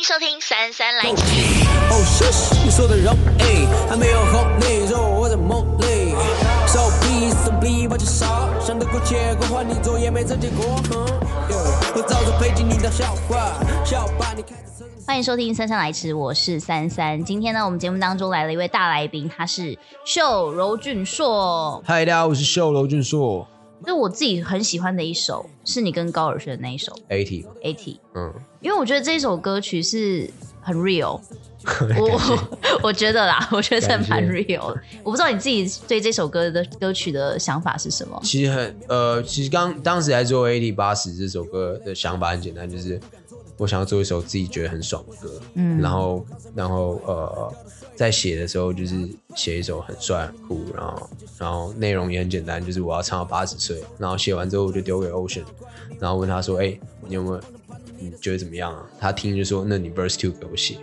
迎收听姗姗来迟。哦，谢谢你说的容易，还没有红利，说我在梦里。So please don't believe what you saw，想得过且过，换你做也没这结果。我早就配进你的笑话，笑把你开欢迎收听姗姗来迟，我是三三。今天呢，我们节目当中来了一位大来宾，他是秀柔俊硕。嗨，大家好，我是秀柔俊硕。就我自己很喜欢的一首，是你跟高尔宣的那一首《AT》。嗯，因为我觉得这首歌曲是很 real，我 我觉得啦，我觉得蛮 real。我不知道你自己对这首歌的歌曲的想法是什么？其实很呃，其实刚当时来做《AT 八十》这首歌的想法很简单，就是我想要做一首自己觉得很爽的歌。嗯，然后然后呃。在写的时候，就是写一首很帅很酷，然后然后内容也很简单，就是我要唱到八十岁。然后写完之后，我就丢给 Ocean，然后问他说：“哎、欸，你有没有你觉得怎么样啊？”他听就说：“那你 Verse Two 给我写。”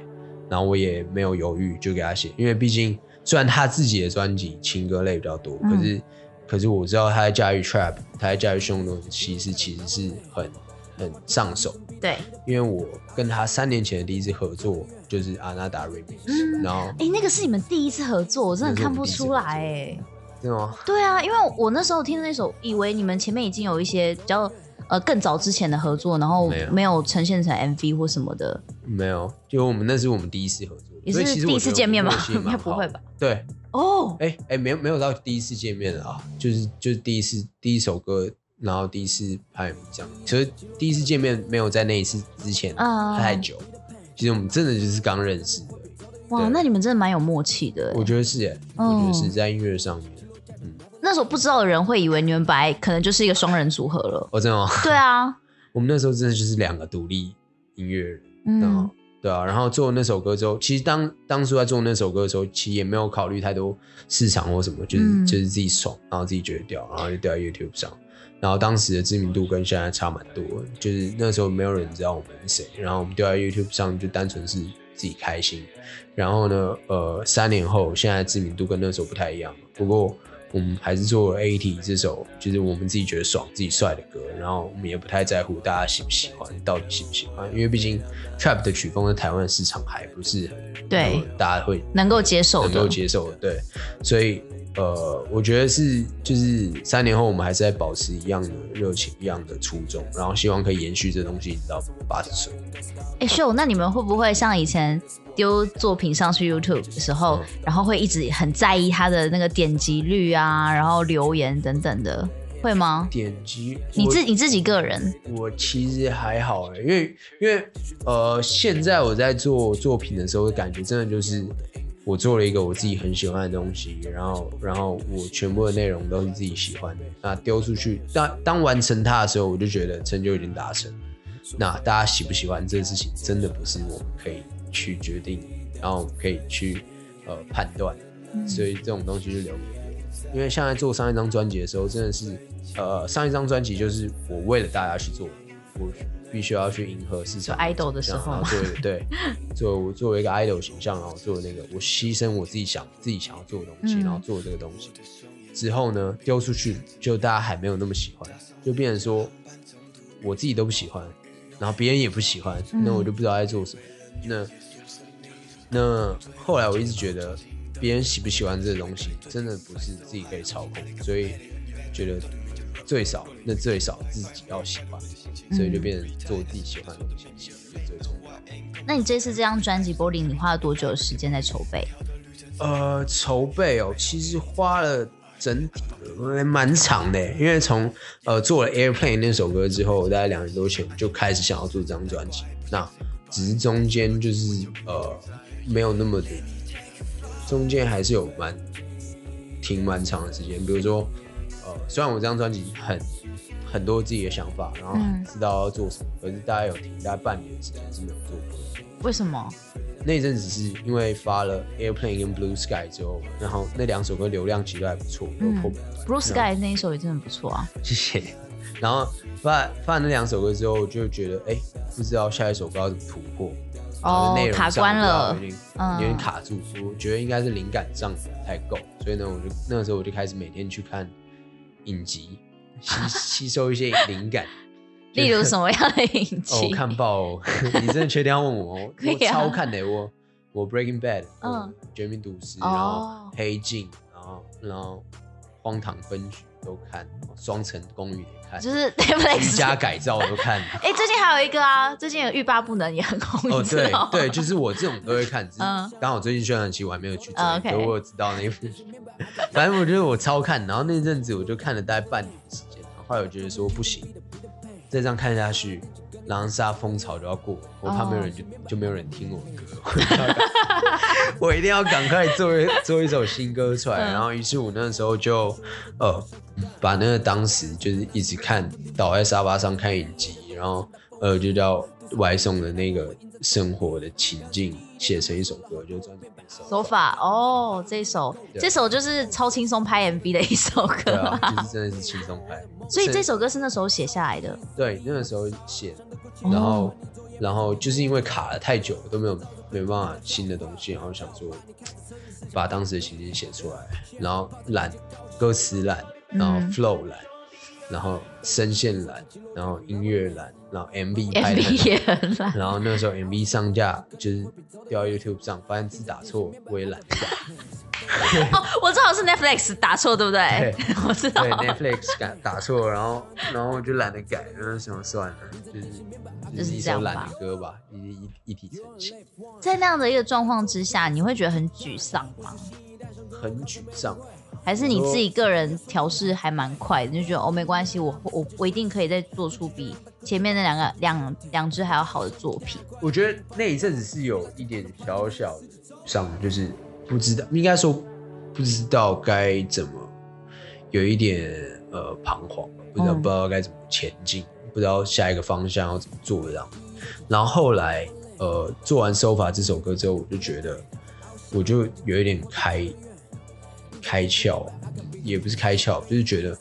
然后我也没有犹豫，就给他写，因为毕竟虽然他自己的专辑情歌类比较多，可是、嗯、可是我知道他在驾驭 Trap，他在驾驭凶东西是其实是很很上手。对，因为我跟他三年前的第一次合作就是阿娜达 Remix，、嗯、然后哎、欸，那个是你们第一次合作，我真的看不出来哎，真的吗？对啊，因为我那时候听那首，以为你们前面已经有一些比较呃更早之前的合作，然后没有呈现成 MV 或什么的，没有，就我们那是我们第一次合作，也是第一次见面吗？应该不会吧？对，哦，哎、欸、哎，没有没有到第一次见面啊，就是就是第一次第一首歌。然后第一次拍这样，其实第一次见面没有在那一次之前太久，嗯、其实我们真的就是刚认识的。哇，那你们真的蛮有默契的。我觉得是耶，嗯、我觉得是在音乐上面。嗯，那时候不知道的人会以为你们本来可能就是一个双人组合了。哦，真的吗？对啊，我们那时候真的就是两个独立音乐人。嗯，对啊。然后做那首歌之后，其实当当初在做那首歌的时候，其实也没有考虑太多市场或什么，就是、嗯、就是自己爽，然后自己觉得屌，然后就掉在 YouTube 上。然后当时的知名度跟现在差蛮多，就是那时候没有人知道我们是谁，然后我们丢在 YouTube 上就单纯是自己开心。然后呢，呃，三年后现在知名度跟那时候不太一样，不过我们还是做了 AT 这首，就是我们自己觉得爽、自己帅的歌。然后我们也不太在乎大家喜不喜欢，到底喜不喜欢，因为毕竟 Trap 的曲风在台湾市场还不是很对，大家会能够接受的，能够接受的，对，所以。呃，我觉得是，就是三年后我们还是在保持一样的热情，一样的初衷，然后希望可以延续这东西一直到八十岁。哎、欸，秀，那你们会不会像以前丢作品上去 YouTube 的时候，嗯、然后会一直很在意他的那个点击率啊，然后留言等等的，会吗？点击，你自你自己个人，我其实还好哎，因为因为呃，现在我在做作品的时候，感觉真的就是。我做了一个我自己很喜欢的东西，然后，然后我全部的内容都是自己喜欢的。那丢出去，当当完成它的时候，我就觉得成就已经达成。那大家喜不喜欢这个事情，真的不是我们可以去决定，然后可以去呃判断。所以这种东西就留给别人。因为像在做上一张专辑的时候，真的是呃上一张专辑就是我为了大家去做，我。必须要去迎合市场，idol 的时候，对对，作 为作为一个 idol 形象，然后做那个，我牺牲我自己想自己想要做的东西，嗯、然后做这个东西之后呢，丢出去就大家还没有那么喜欢，就变成说我自己都不喜欢，然后别人也不喜欢，嗯、那我就不知道在做什么。那那后来我一直觉得别人喜不喜欢这个东西，真的不是自己可以操控，所以觉得。最少，那最少自己要喜欢，所以就变成做自己喜欢的东西，是最重要的。那你这次这张专辑《柏林》，你花了多久的时间在筹备？呃，筹备哦，其实花了整体蛮长的，因为从呃做了《Airplane》那首歌之后，大概两年多前就开始想要做这张专辑。那只是中间就是呃没有那么的，中间还是有蛮停蛮长的时间，比如说呃。虽然我这张专辑很很多自己的想法，然后知道要做什么，嗯、可是大概有停大概半年时间是没有做过。为什么？那阵子是因为发了《Airplane》跟《Blue Sky》之后，然后那两首歌流量其实还不错，嗯，《Blue Sky》那一首也真的不错啊。谢谢。然后发发了那两首歌之后，就觉得哎、欸，不知道下一首歌要怎么突破，哦，卡关了，有点有点卡住。嗯、我觉得应该是灵感上不太够，所以呢，我就那个时候我就开始每天去看。影集吸 吸收一些灵感，例如什么样的影集？哦，我看爆哦，你真的确定要问我？可以啊、我超看的，我我 Breaking Bad，嗯，绝命毒师，哦、然后黑镜，然后然后荒唐分局都看，双层公寓也看，就是 Netflix 加改造我都看。哎、欸，最近还有一个啊，最近有欲罢不能也很红。哦，对对，就是我这种都会看，嗯，刚好最近宣传期我还没有去追，嗯、所以我有知道那一部。反正我觉得我超看，然后那阵子我就看了大概半年时间，后来我觉得说不行，再这样看下去，狼杀风潮就要过，我怕没有人就、哦、就没有人听我的歌，我一定要赶快做一做一首新歌出来。嗯、然后于是我那时候就呃把那个当时就是一直看倒在沙发上看影集，然后呃就叫外送的那个生活的情境写成一首歌，就专门。手法哦，这首这首就是超轻松拍 MV 的一首歌，对啊，就是真的是轻松拍。所以这首歌是那时候写下来的，对，那个时候写的，然后、哦、然后就是因为卡了太久了都没有没办法新的东西，然后想说把当时的情景写出来，然后懒歌词懒，然后 flow 懒。嗯然后声线懒，然后音乐懒，然后 MV 拍的也很懒。然后那个时候 MV 上架就是掉 YouTube 上，发现字打错，我也懒得改。哦，我知道是 Netflix 打错，对不对？对，我知道。对 Netflix 打打错，然后然后我就懒得改，然后想算了，就是就是一首懒的歌吧，一一一体成型。在那样的一个状况之下，你会觉得很沮丧吗？很沮丧。还是你自己个人调试还蛮快的，就觉得哦没关系，我我我一定可以再做出比前面那两个两两只还要好的作品。我觉得那一阵子是有一点小小的上，就是不知道，应该说不知道该怎么，有一点呃彷徨，不知道、嗯、不知道该怎么前进，不知道下一个方向要怎么做这样。然后后来呃做完《手法》这首歌之后，我就觉得我就有一点开。开窍，也不是开窍，就是觉得，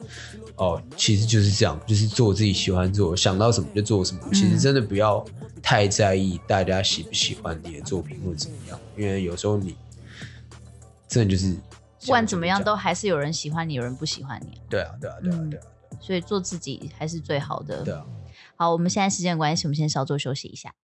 哦，其实就是这样，就是做自己喜欢做，想到什么就做什么。嗯、其实真的不要太在意大家喜不喜欢你的作品或者怎么样，因为有时候你真的就是不管怎么样，都还是有人喜欢你，有人不喜欢你。对啊，对啊，对啊，对啊。嗯、所以做自己还是最好的。对啊。好，我们现在时间关系，我们先稍作休息一下。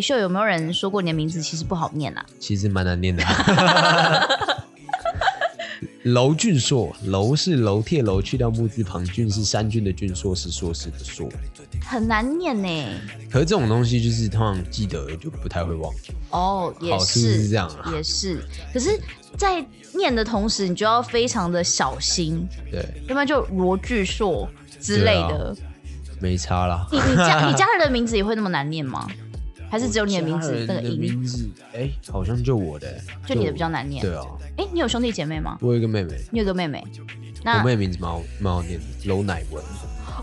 秀有没有人说过你的名字其实不好念啊？其实蛮难念的。楼俊硕，楼是楼铁楼去掉木字旁，俊是山俊的俊，硕是硕士的硕，很难念呢。可是这种东西就是通常记得就不太会忘。哦，也是，是这样啊，也是。可是，在念的同时，你就要非常的小心。对，要不然就罗巨硕之类的。没差啦。你你家 你家人的名字也会那么难念吗？还是只有你的名字那个音？名字哎，好像就我的，就你的比较难念。对啊。哎，你有兄弟姐妹吗？我有一个妹妹。你有个妹妹？我妹名字蛮好蛮好念的，楼乃文。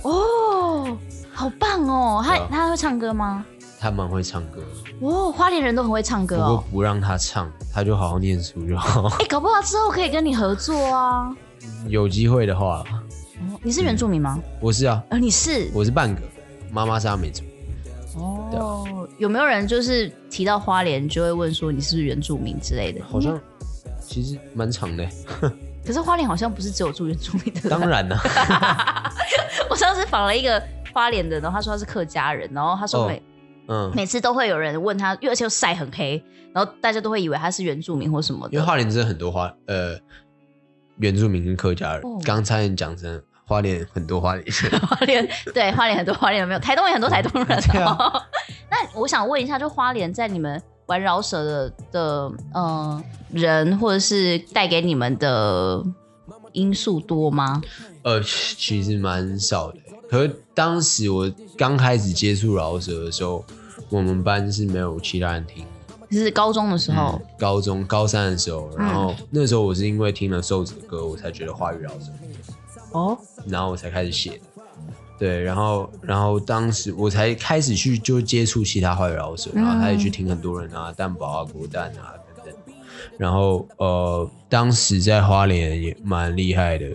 哦，好棒哦！他、啊、他会唱歌吗？她蛮会唱歌。哦，花莲人都很会唱歌哦。不让他唱，她就好好念书就好。哎、欸，搞不好之后可以跟你合作啊。有机会的话。你是原住民吗？我是啊。呃，你是？我是半个，妈妈是阿美族。哦，有没有人就是提到花莲就会问说你是不是原住民之类的？好像其实蛮长的。可是花莲好像不是只有住原住民的。当然了。我上次访了一个花莲的，然后他说他是客家人，然后他说每、哦、嗯每次都会有人问他，因为而且又晒很黑，然后大家都会以为他是原住民或什么的。因为花莲真的很多花呃原住民跟客家人，刚才你讲成。花莲很多花莲人，花莲对花莲很多花莲有没有，台东也很多台东人。啊、那我想问一下，就花莲在你们玩饶舌的的呃人，或者是带给你们的因素多吗？呃，其实蛮少的。可是当时我刚开始接触饶舌的时候，我们班是没有其他人听。是高中的时候，嗯、高中高三的时候，然后那时候我是因为听了瘦子的歌，我才觉得华语饶舌。哦，然后我才开始写。的，对，然后，然后当时我才开始去就接触其他华语饶舌，然后他也去听很多人啊，蛋堡啊，国蛋啊等等，然后呃，当时在花莲也蛮厉害的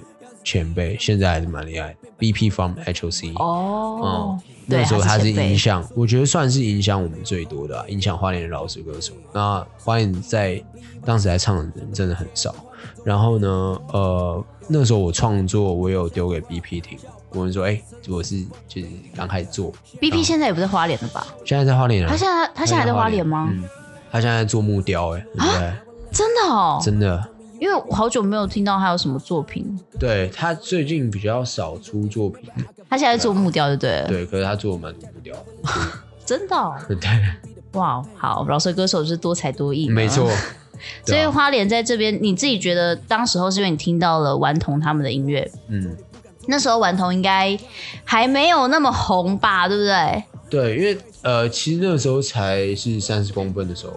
前辈，现在还是蛮厉害的，BP from HOC 哦，嗯，那时候他是影响，我觉得算是影响我们最多的，啊，影响花莲的饶舌歌手。那花莲在当时还唱的人真的很少，然后呢，呃。那时候我创作，我有丢给 BP 听。我们说，哎、欸，我是就是刚开始做。BP 现在也不在花莲了吧？现在在花莲啊。他现在他现在还在花莲吗？嗯，他现在在做木雕，哎，对？真的哦，真的。因为我好久没有听到他有什么作品。对，他最近比较少出作品。他现在在做木雕，就对了。对，可是他做蛮多木雕。真的、哦？对。哇，好，饶舌歌手是多才多艺。没错。所以花莲在这边，你自己觉得当时候是因为你听到了顽童他们的音乐，嗯，那时候顽童应该还没有那么红吧，对不对？对，因为呃，其实那个时候才是三十公分的时候，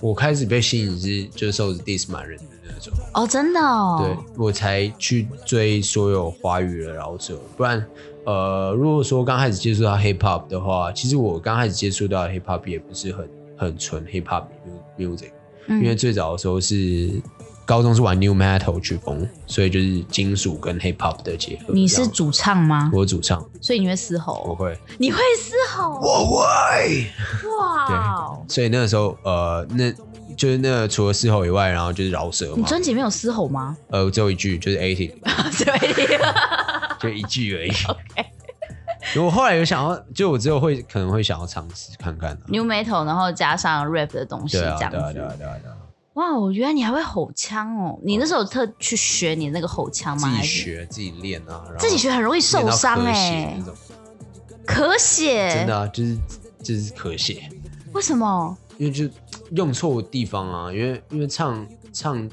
我开始被吸引是就是瘦子 diss 满人的那种哦，真的哦，对我才去追所有华语的饶舌，不然呃，如果说刚开始接触到 hip hop 的话，其实我刚开始接触到 hip hop 也不是很很纯 hip hop music。因为最早的时候是高中是玩 New Metal 曲风，所以就是金属跟 Hip Hop 的结合。你是主唱吗？我主唱，所以你会嘶吼？我会。你会嘶吼？我会。哇！对，所以那个时候，呃，那就是那个除了嘶吼以外，然后就是饶舌。你专辑没有嘶吼吗？呃，只有一句，就是 eighty，只有 eighty，就一句而已。OK。我后来有想要，就我只有会可能会想要尝试看看、啊、New Metal，然后加上 Rap 的东西，这样子。对啊，对啊，对啊，对啊。哇，我原来你还会吼腔哦！你那时候有特去学你那个吼腔吗？自己学，自己练啊。自己学很容易受伤哎。咳血。真的啊，就是就是咳血。为什么？因为就用错地方啊，因为因为唱唱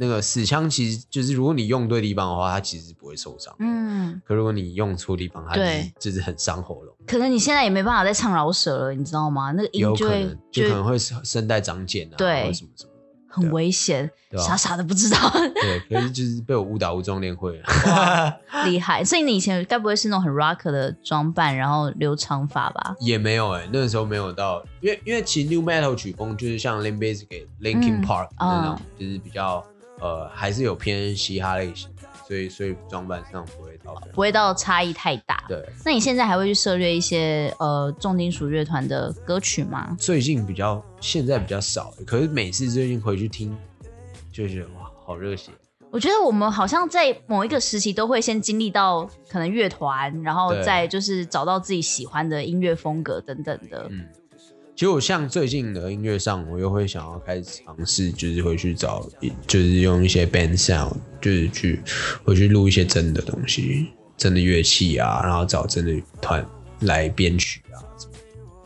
那个死腔，其实就是如果你用对地方的话，它其实不会受伤。嗯。可如果你用错地方，它就是就是很伤喉咙。可能你现在也没办法再唱饶舌了，你知道吗？那个音就可能就可能会声带长茧啊，对，或者什么什么。很危险，傻傻的不知道。对，可是就是被我误打误撞练会了，厉害。所以你以前该不会是那种很 rock 的装扮，然后留长发吧？也没有哎、欸，那个时候没有到，因为因为其实 new metal 曲风就是像 Limp Bizkit、Linkin Park 那种，就是比较呃还是有偏嘻哈类型。所以，所以装扮上不会到，不会到差异太大。对，那你现在还会去涉猎一些呃重金属乐团的歌曲吗？最近比较，现在比较少。可是每次最近回去听，就觉得哇，好热血。我觉得我们好像在某一个时期都会先经历到可能乐团，然后再就是找到自己喜欢的音乐风格等等的。嗯。其实我像最近的音乐上，我又会想要开始尝试，就是会去找，就是用一些 band sound，就是去回去录一些真的东西，真的乐器啊，然后找真的团来编曲啊。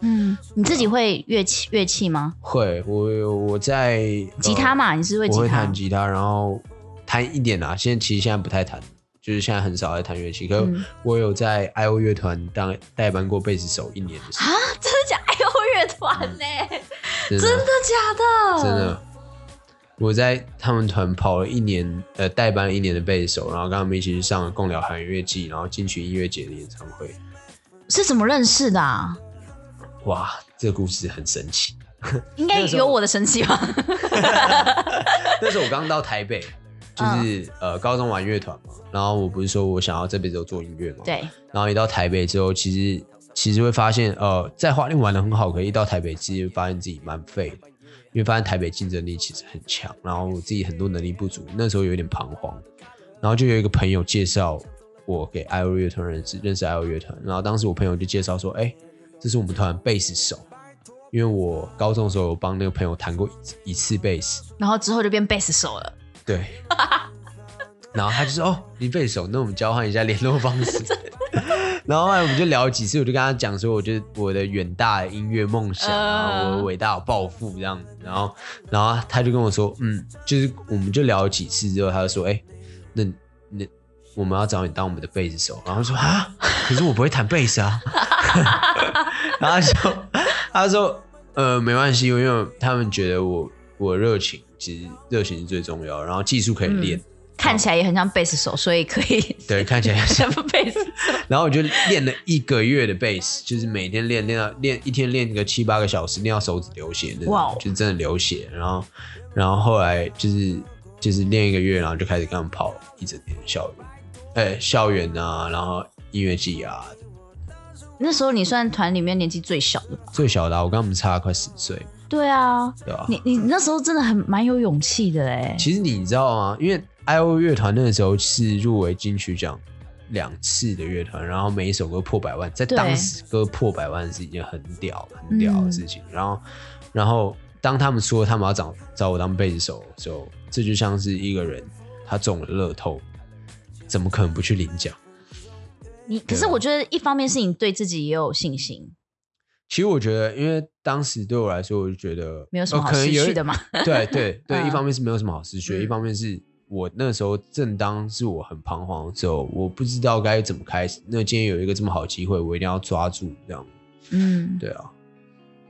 嗯，你自己会乐器乐器吗？会，我我在吉他嘛，呃、你是会吉他？我会弹吉他，然后弹一点啊。现在其实现在不太弹，就是现在很少在弹乐器。可是我有在 IO 乐团当代班过贝斯手一年的时候。啊，真的假？乐团呢？真的假的？真的，我在他们团跑了一年，呃，代班一年的贝斯手，然后跟他们一起去上了共聊韩乐季，然后金曲音乐节的演唱会。是怎么认识的啊？哇，这个故事很神奇，应该有我的神奇吧？那时候我刚到台北，就是、嗯、呃高中玩乐团嘛，然后我不是说我想要这辈子都做音乐嘛？对。然后一到台北之后，其实其实会发现，呃，在花莲玩的很好，可以一到台北，其实发现自己蛮废的，因为发现台北竞争力其实很强，然后我自己很多能力不足，那时候有点彷徨。然后就有一个朋友介绍我给 IO 乐团认识，认识 IO 乐团。然后当时我朋友就介绍说，哎，这是我们团贝斯手，因为我高中的时候有帮那个朋友弹过一一次贝斯，然后之后就变贝斯手了。对。然后他就说：“哦，你贝斯手，那我们交换一下联络方式。” 然后后来我们就聊几次，我就跟他讲说，我觉得我的远大的音乐梦想啊，我的伟大的抱负这样子。然后，然后他就跟我说：“嗯，就是我们就聊了几次之后，他就说：‘哎，那那我们要找你当我们的贝斯手。’然后说：‘啊，可是我不会弹贝斯啊。’然后他说：‘他说呃，没关系，因为他们觉得我我热情，其实热情是最重要，然后技术可以练。’嗯看起来也很像贝斯手，所以可以对，看起来像贝斯手。然后我就练了一个月的贝斯，就是每天练练到练一天练个七八个小时，练到手指流血那种.就是真的流血。然后，然后后来就是就是练一个月，然后就开始跟他们跑一整天校园，哎、欸，校园啊，然后音乐季啊。那时候你算团里面年纪最小的吧？最小的、啊，我跟他们差快十岁。对啊，对啊。你你那时候真的很蛮有勇气的哎。其实你知道吗？因为 IO 乐团那个时候是入围金曲奖两次的乐团，然后每一首歌破百万，在当时歌破百万是一件很屌很屌的事情。嗯、然后，然后当他们说他们要找找我当贝斯手的时候，这就像是一个人他中了乐透，怎么可能不去领奖？你可是我觉得一方面是你对自己也有信心。其实我觉得，因为当时对我来说，我就觉得没有什么好失去的嘛。对对对，对，一方面是没有什么好失去的，一方面是我那时候正当是我很彷徨的时候，我不知道该怎么开始。那今天有一个这么好的机会，我一定要抓住，这样。嗯，对啊。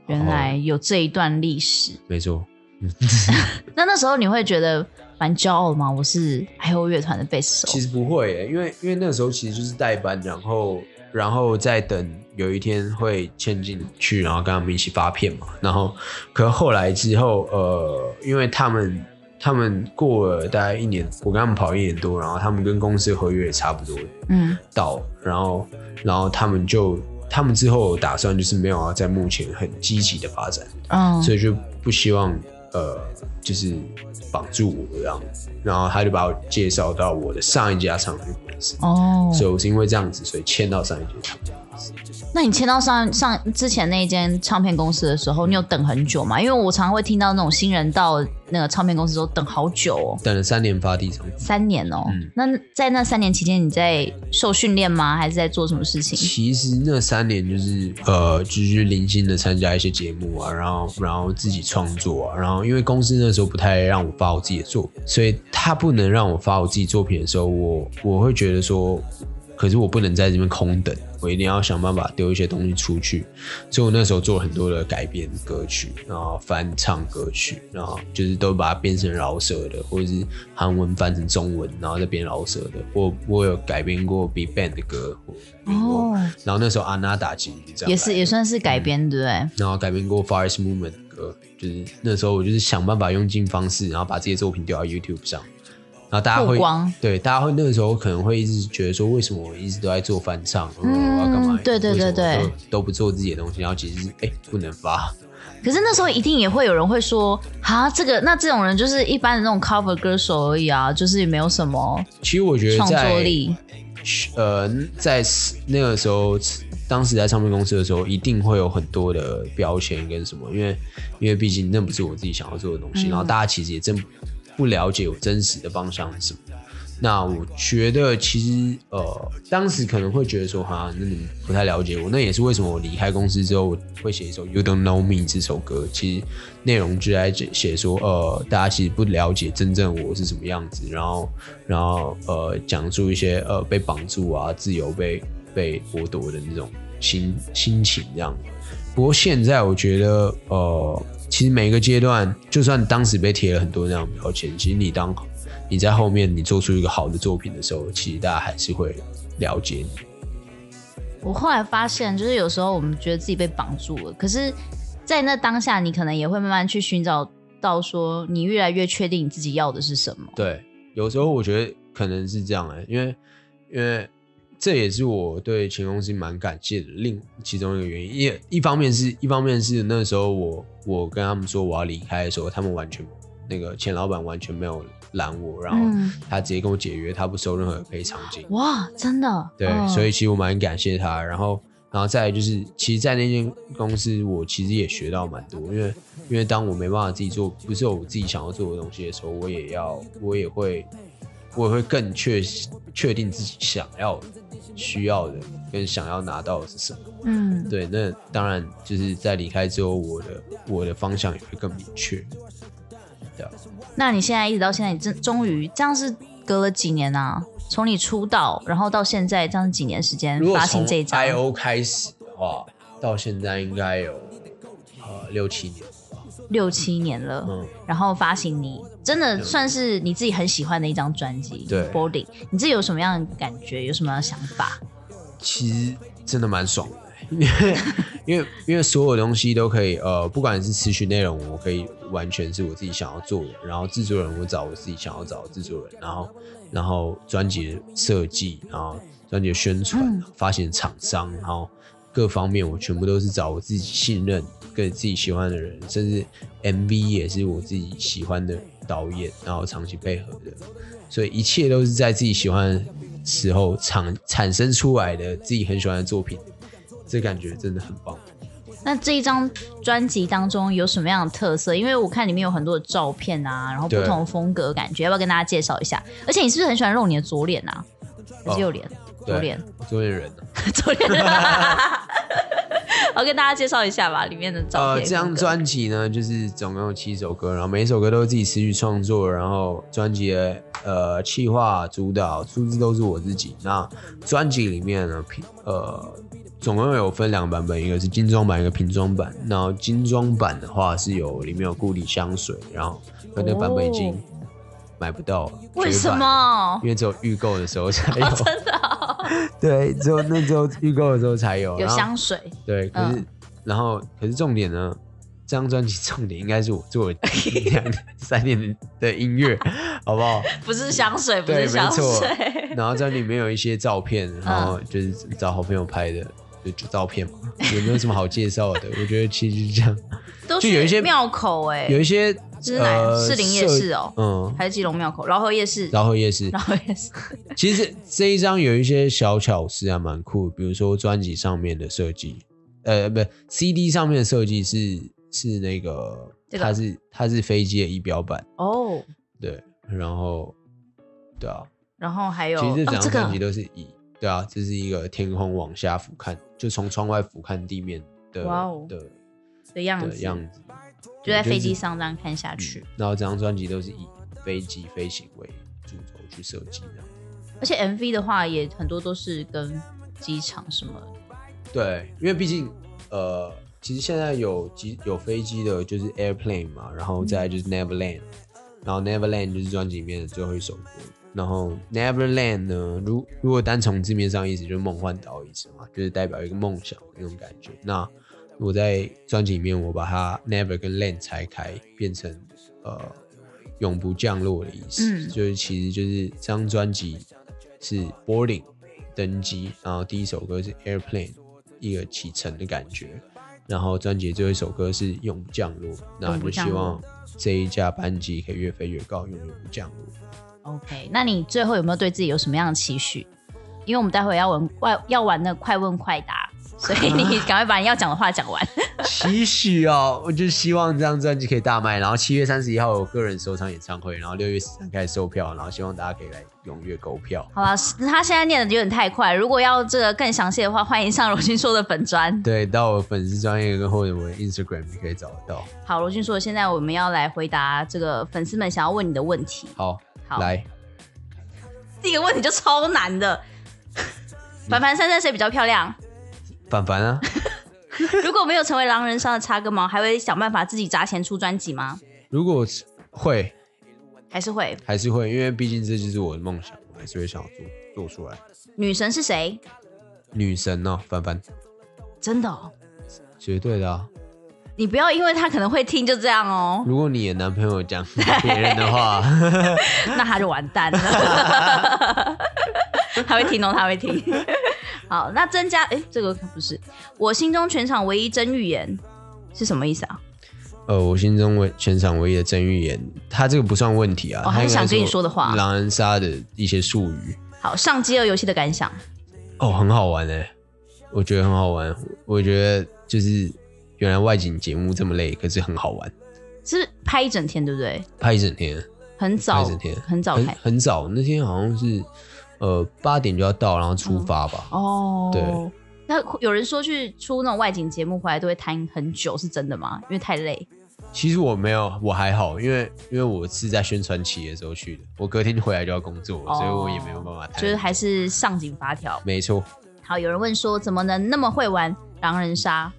原来有这一段历史。没错。那那时候你会觉得蛮骄傲吗？我是 IO 乐团的贝斯手。其实不会、欸，因为因为那时候其实就是代班，然后。然后再等有一天会签进去，然后跟他们一起发片嘛。然后，可后来之后，呃，因为他们他们过了大概一年，我跟他们跑一年多，然后他们跟公司合约也差不多，嗯，到，然后然后他们就他们之后打算就是没有要在目前很积极的发展，嗯，所以就不希望呃就是绑住我这样子，然后他就把我介绍到我的上一家唱片公司哦，所以我是因为这样子，所以签到上一家唱片公司。那你签到上上之前那一间唱片公司的时候，你有等很久吗？因为我常常会听到那种新人到那个唱片公司都等好久哦。等了三年发第一张。三年哦、那在那三年期间，你在受训练吗？还是在做什么事情？其实那三年就是呃，就是零星的参加一些节目啊，然后然后自己创作啊，然后因为公司那时候不太让我发我自己的作品，所以他不能让我发我自己作品的时候，我我会觉得说。可是我不能在这边空等，我一定要想办法丢一些东西出去。所以我那时候做了很多的改编歌曲，然后翻唱歌曲，然后就是都把它变成饶舌的，或者是韩文翻成中文，然后再变饶舌的。我我有改编过 BigBang 的歌，哦，然后那时候阿娜达其实也是也算是改编，对不对？然后改编过 Far East Movement 的歌，就是那时候我就是想办法用尽方式，然后把这些作品丢到 YouTube 上。然后大家会对大家会那个时候可能会一直觉得说，为什么我一直都在做翻唱？嗯，我要干嘛？对对对对，都，不做自己的东西，然后其实是哎不能发。可是那时候一定也会有人会说啊，这个那这种人就是一般的那种 cover 歌手而已啊，就是也没有什么。其实我觉得创作力，呃，在那个时候，当时在唱片公司的时候，一定会有很多的标签跟什么，因为因为毕竟那不是我自己想要做的东西，嗯、然后大家其实也真。不了解我真实的方向是什么？那我觉得其实呃，当时可能会觉得说哈，那你不太了解我。那也是为什么我离开公司之后我会写一首《You Don't Know Me》这首歌。其实内容就在写说呃，大家其实不了解真正我是什么样子，然后然后呃，讲述一些呃被绑住啊、自由被被剥夺的那种心心情这样。不过现在我觉得呃。其实每个阶段，就算当时被贴了很多那样标签，其实你当你在后面你做出一个好的作品的时候，其实大家还是会了解你。我后来发现，就是有时候我们觉得自己被绑住了，可是，在那当下，你可能也会慢慢去寻找到，说你越来越确定你自己要的是什么。对，有时候我觉得可能是这样哎、欸，因为因为这也是我对前公司蛮感谢的另其中一个原因。一一方面是一方面是那时候我我跟他们说我要离开的时候，他们完全那个前老板完全没有。拦我，然后他直接跟我解约，他不收任何赔偿金。哇，真的？对，哦、所以其实我蛮感谢他。然后，然后再来就是，其实，在那间公司，我其实也学到蛮多。因为，因为当我没办法自己做，不是我自己想要做的东西的时候，我也要，我也会，我也会更确确定自己想要、需要的跟想要拿到的是什么。嗯，对。那当然就是在离开之后，我的我的方向也会更明确。对。那你现在一直到现在，你真终于这样是隔了几年啊？从你出道，然后到现在这样是几年时间发行这一张？如果从 IO 开始的话，到现在应该有呃六七年吧。六七年了，嗯。然后发行你真的算是你自己很喜欢的一张专辑，对。Boarding，你自己有什么样的感觉？有什么样的想法？其实真的蛮爽的。因为 因为因为所有东西都可以，呃，不管是词曲内容，我可以完全是我自己想要做的。然后制作人，我找我自己想要找的制作人。然后然后专辑的设计，然后专辑的宣传、嗯、发行厂商，然后各方面我全部都是找我自己信任、跟自己喜欢的人，甚至 MV 也是我自己喜欢的导演，然后长期配合的。所以一切都是在自己喜欢的时候产产生出来的，自己很喜欢的作品。这感觉真的很棒。那这一张专辑当中有什么样的特色？因为我看里面有很多的照片啊，然后不同风格感觉，要不要跟大家介绍一下？而且你是不是很喜欢露你的左脸啊？还是右脸？左脸，左脸人。左脸人。我跟大家介绍一下吧，里面的照片。呃，这张专辑呢，就是总共有七首歌，然后每一首歌都是自己词曲创作，然后专辑的呃企划主导出字都是我自己。那专辑里面呢，呃。总共有分两个版本，一个是精装版，一个瓶装版。然后精装版的话是有里面有固体香水，然后那个版本已经买不到了。为什么？因为只有预购的时候才有。哦、真的、哦？对，只有那时候预购的时候才有。有香水。对，可是、嗯、然后可是重点呢？这张专辑重点应该是我做了两 三年的音乐，好不好？不是香水，不是香水。然后在里面有一些照片，然后就是找好朋友拍的。就照片嘛，有没有什么好介绍的？我觉得其实是这样，都是就有一些庙口哎、欸，有一些是哪？士林夜市哦、喔，嗯，还是基隆庙口？饶河夜市，饶河夜市，饶河夜市。其实这一张有一些小巧思还蛮酷，比如说专辑上面的设计，呃，不，CD 上面的设计是是那个，这个、它是它是飞机的仪表板哦，对，然后对啊，然后还有，其实这整张专辑都是以。对啊，这是一个天空往下俯瞰，就从窗外俯瞰地面的的、wow、的样子，样子就在飞机上这样看下去。然后这张专辑都是以飞机飞行为主轴去设计的，而且 MV 的话也很多都是跟机场什么。对，因为毕竟呃，其实现在有机有飞机的，就是 Airplane 嘛，然后再来就是 Neverland，、嗯、然后 Neverland 就是专辑里面的最后一首歌。然后 Neverland 呢，如如果单从字面上意思，就是梦幻岛意思嘛，就是代表一个梦想那种感觉。那我在专辑里面，我把它 Never 跟 Land 拆开，变成呃永不降落的意思，嗯、就是其实就是这张专辑是 Boarding 登机，然后第一首歌是 Airplane 一个启程的感觉，然后专辑最后一首歌是永不降落，那就希望这一架班机可以越飞越高，永远不降落。OK，那你最后有没有对自己有什么样的期许？因为我们待会要玩快要玩的快问快答，所以你赶快把你要讲的话讲完。期许哦，我就希望这张专辑可以大卖，然后七月三十一号有个人首场演唱会，然后六月十三开始售票，然后希望大家可以来踊跃购票。好了，他现在念的有点太快，如果要这个更详细的话，欢迎上罗俊说的粉专。对，到我粉丝专业跟或者我的 Instagram 你可以找得到。好，罗俊说，现在我们要来回答这个粉丝们想要问你的问题。好。好，来，第一个问题就超难的，凡凡珊珊谁比较漂亮？凡凡啊。如果没有成为狼人杀的插个毛，还会想办法自己砸钱出专辑吗？如果会，还是会，还是会，因为毕竟这就是我的梦想，我还是会想要做做出来。女神是谁？女神哦，凡凡，真的、哦，绝对的啊。你不要因为他可能会听就这样哦。如果你的男朋友讲别人的话，那他就完蛋了。他会听哦，他会听。好，那增加哎，这个不是我心中全场唯一真预言是什么意思啊？呃，我心中唯全场唯一的真预言，他这个不算问题啊。哦，他是想跟你说的话。狼人杀的一些术语。好，上饥饿游戏的感想。哦，很好玩哎，我觉得很好玩。我觉得就是。原来外景节目这么累，可是很好玩。是拍一整天，对不对？拍一整天，很早，拍一整天，很早开，很早。那天好像是呃八点就要到，然后出发吧。嗯、哦，对。那有人说去出那种外景节目回来都会瘫很久，是真的吗？因为太累。其实我没有，我还好，因为因为我是在宣传期的时候去的，我隔天回来就要工作，哦、所以我也没有办法瘫。就是还是上紧发条。没错。好，有人问说，怎么能那么会玩狼人杀？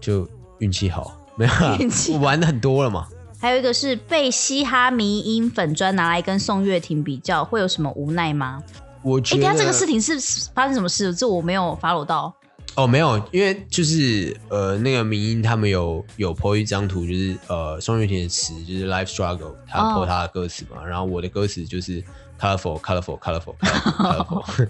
就运气好，没有运气，我玩的很多了嘛。还有一个是被嘻哈迷音粉砖拿来跟宋岳庭比较，会有什么无奈吗？我觉得，哎、欸，这个事情是发生什么事？这我没有 follow 到。哦，没有，因为就是呃，那个明英他们有有 po 一张图，就是呃，宋岳庭的词就是 Life Struggle，他 po 他的歌词嘛，哦、然后我的歌词就是 Colorful Colorful Colorful Colorful。Colorful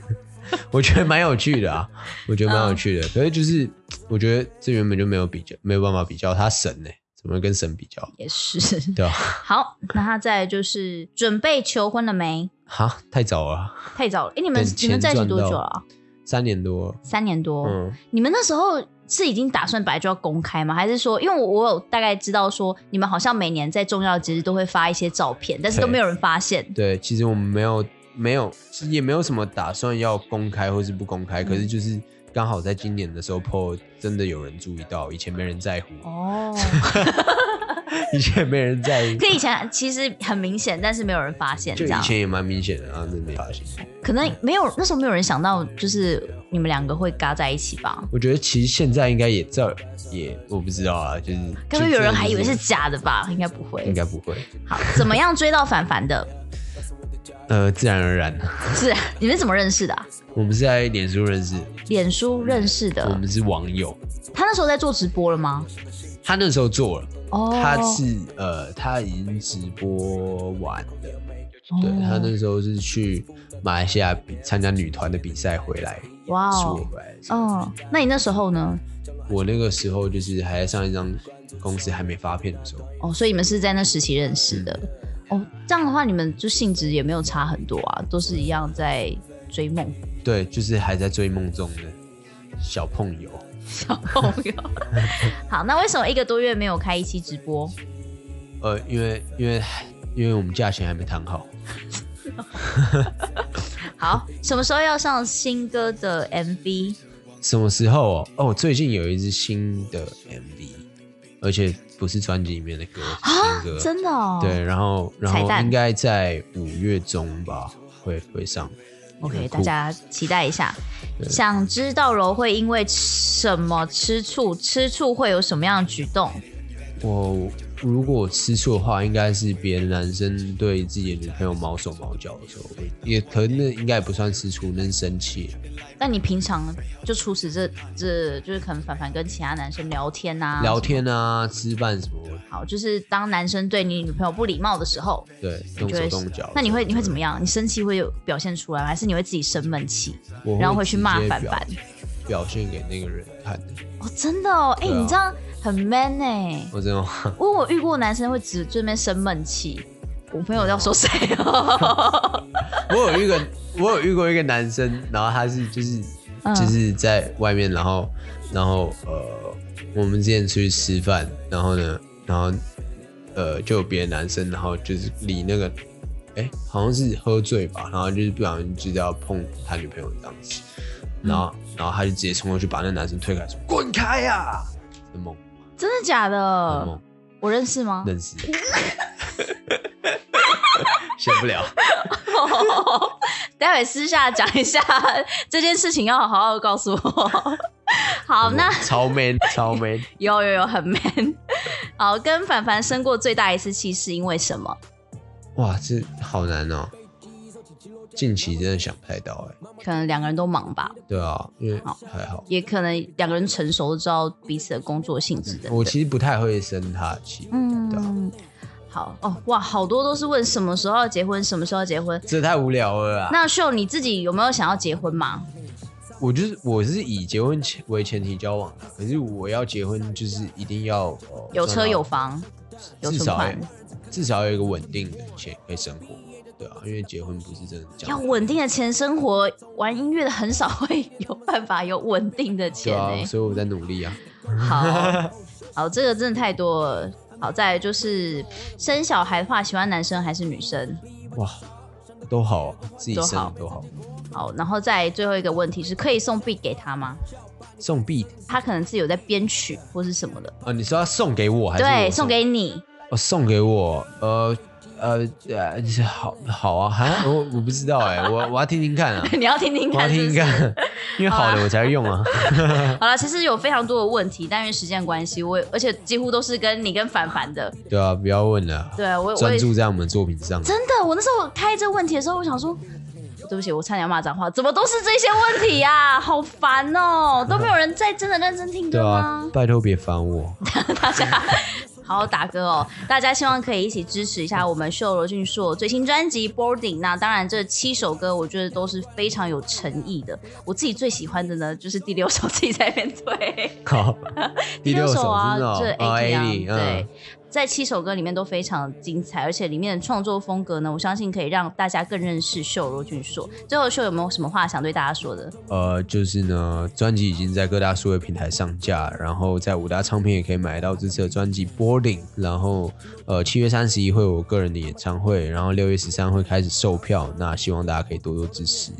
我觉得蛮有趣的啊，我觉得蛮有趣的。可是就是，我觉得这原本就没有比较，没有办法比较。他神呢、欸，怎么会跟神比较？也是，对吧？好，那他再就是准备求婚了没？哈，太早了，太早了。哎、欸，你们你们在一起多久了？三年多。三年多。嗯。你们那时候是已经打算本来就要公开吗？还是说，因为我我有大概知道说，你们好像每年在重要节日都会发一些照片，但是都没有人发现。对，对，其实我们没有。没有，也没有什么打算要公开或是不公开，嗯、可是就是刚好在今年的时候，PO 真的有人注意到，以前没人在乎哦，以前没人在意，可以前其实很明显，但是没有人发现，就以前也蛮明显的，然后就没发现，可能没有那时候没有人想到，就是你们两个会嘎在一起吧？我觉得其实现在应该也在，也我不知道啊，就是可能有人还以为是假的吧？应该不会，应该不会。好，怎么样追到凡凡的？呃，自然而然。是，你们怎么认识的啊？我们是在脸书认识。脸书认识的。我们是网友。他那时候在做直播了吗？他那时候做了。哦。他是呃，他已经直播完了。哦。对，他那时候是去马来西亚比参加女团的比赛回来。哇哦。嗯。那你那时候呢？我那个时候就是还在上一张公司还没发片的时候。哦，所以你们是在那时期认识的。嗯哦，这样的话，你们就性质也没有差很多啊，都是一样在追梦。对，就是还在追梦中的小朋友。小朋友。好，那为什么一个多月没有开一期直播？呃，因为因为因为我们价钱还没谈好。好，什么时候要上新歌的 MV？什么时候哦？哦，最近有一支新的 MV，而且。不是专辑里面的歌，新歌真的哦。对，然后然后应该在五月中吧，会会上。OK，大家期待一下。想知道柔会因为什么吃醋？吃醋会有什么样的举动？我。如果吃醋的话，应该是别的男生对自己的女朋友毛手毛脚的时候，也可能那应该也不算吃醋，那是生气。那你平常就除此这这，就是可能凡凡跟其他男生聊天啊，聊天啊，吃饭什么？好，就是当男生对你女朋友不礼貌的时候，对，动手动脚。那你会你会怎么样？你生气会有表现出来，还是你会自己生闷气，然后会去骂凡凡？表现给那个人看的。哦，真的哦，哎、你这样。很 man 呢、欸，我真的吗？因为我遇过男生会只这边生闷气，我朋友要说谁哦？我有一个，我有遇过一个男生，然后他是就是、嗯、就是在外面，然后然后呃，我们之前出去吃饭，然后呢，然后呃，就有别的男生，然后就是离那个，好像是喝醉吧，然后就是不小心就是要碰他女朋友这样子，然后、嗯、然后他就直接冲过去把那男生推开，说滚开呀，很猛。真的假的？嗯、我认识吗？认识。选不了。待会私下讲一下这件事情，要好好告诉我。好，那超 man，超 man。有有有，很 man。好，跟凡凡生过最大一次气是因为什么？哇，这好难哦。近期真的想不太到哎、欸，可能两个人都忙吧。对啊，因为还好，也可能两个人成熟，知道彼此的工作性质的。我其实不太会生他的气，嗯，对啊。好哦，哇，好多都是问什么时候要结婚，什么时候要结婚，这太无聊了啊。那秀你自己有没有想要结婚吗？我就是我是以结婚前为前提交往的，可是我要结婚就是一定要、呃、有车有房，有存款，至少至少有一个稳定的钱可以生活，对啊，因为结婚不是真的要稳定的钱生活，玩音乐的很少会有办法有稳定的钱、欸、啊，所以我在努力啊。好，好，这个真的太多了。好，再来就是生小孩的话，喜欢男生还是女生？哇，都好，自己生都好。好好，然后再最后一个问题是，可以送 beat 给他吗？送 beat，他可能是有在编曲或是什么的。啊，你说要送给我还是对，送给你？哦，送给我，呃。呃，呃，好好啊，哈，我我不知道哎，我我要听听看啊。你要听听看，我要听听看，因为好的我才会用啊。好了，其实有非常多的问题，但因为时间关系，我而且几乎都是跟你跟凡凡的。对啊，不要问了。对啊，我专注在我们作品上。真的，我那时候开这个问题的时候，我想说，对不起，我差点要骂脏话，怎么都是这些问题呀、啊？好烦哦，都没有人在真的认真听歌吗？对啊，拜托别烦我。大家。好好打歌哦！大家希望可以一起支持一下我们秀罗俊硕最新专辑《Boarding》。那当然，这七首歌我觉得都是非常有诚意的。我自己最喜欢的呢，就是第六首，自己在那边推。好，第六首啊，这 AD 对。在七首歌里面都非常精彩，而且里面的创作风格呢，我相信可以让大家更认识秀罗俊硕。最后，秀有没有什么话想对大家说的？呃，就是呢，专辑已经在各大数位平台上架，然后在五大唱片也可以买到这次的专辑《Boarding》。然后，呃，七月三十一会有我个人的演唱会，然后六月十三会开始售票。那希望大家可以多多支持。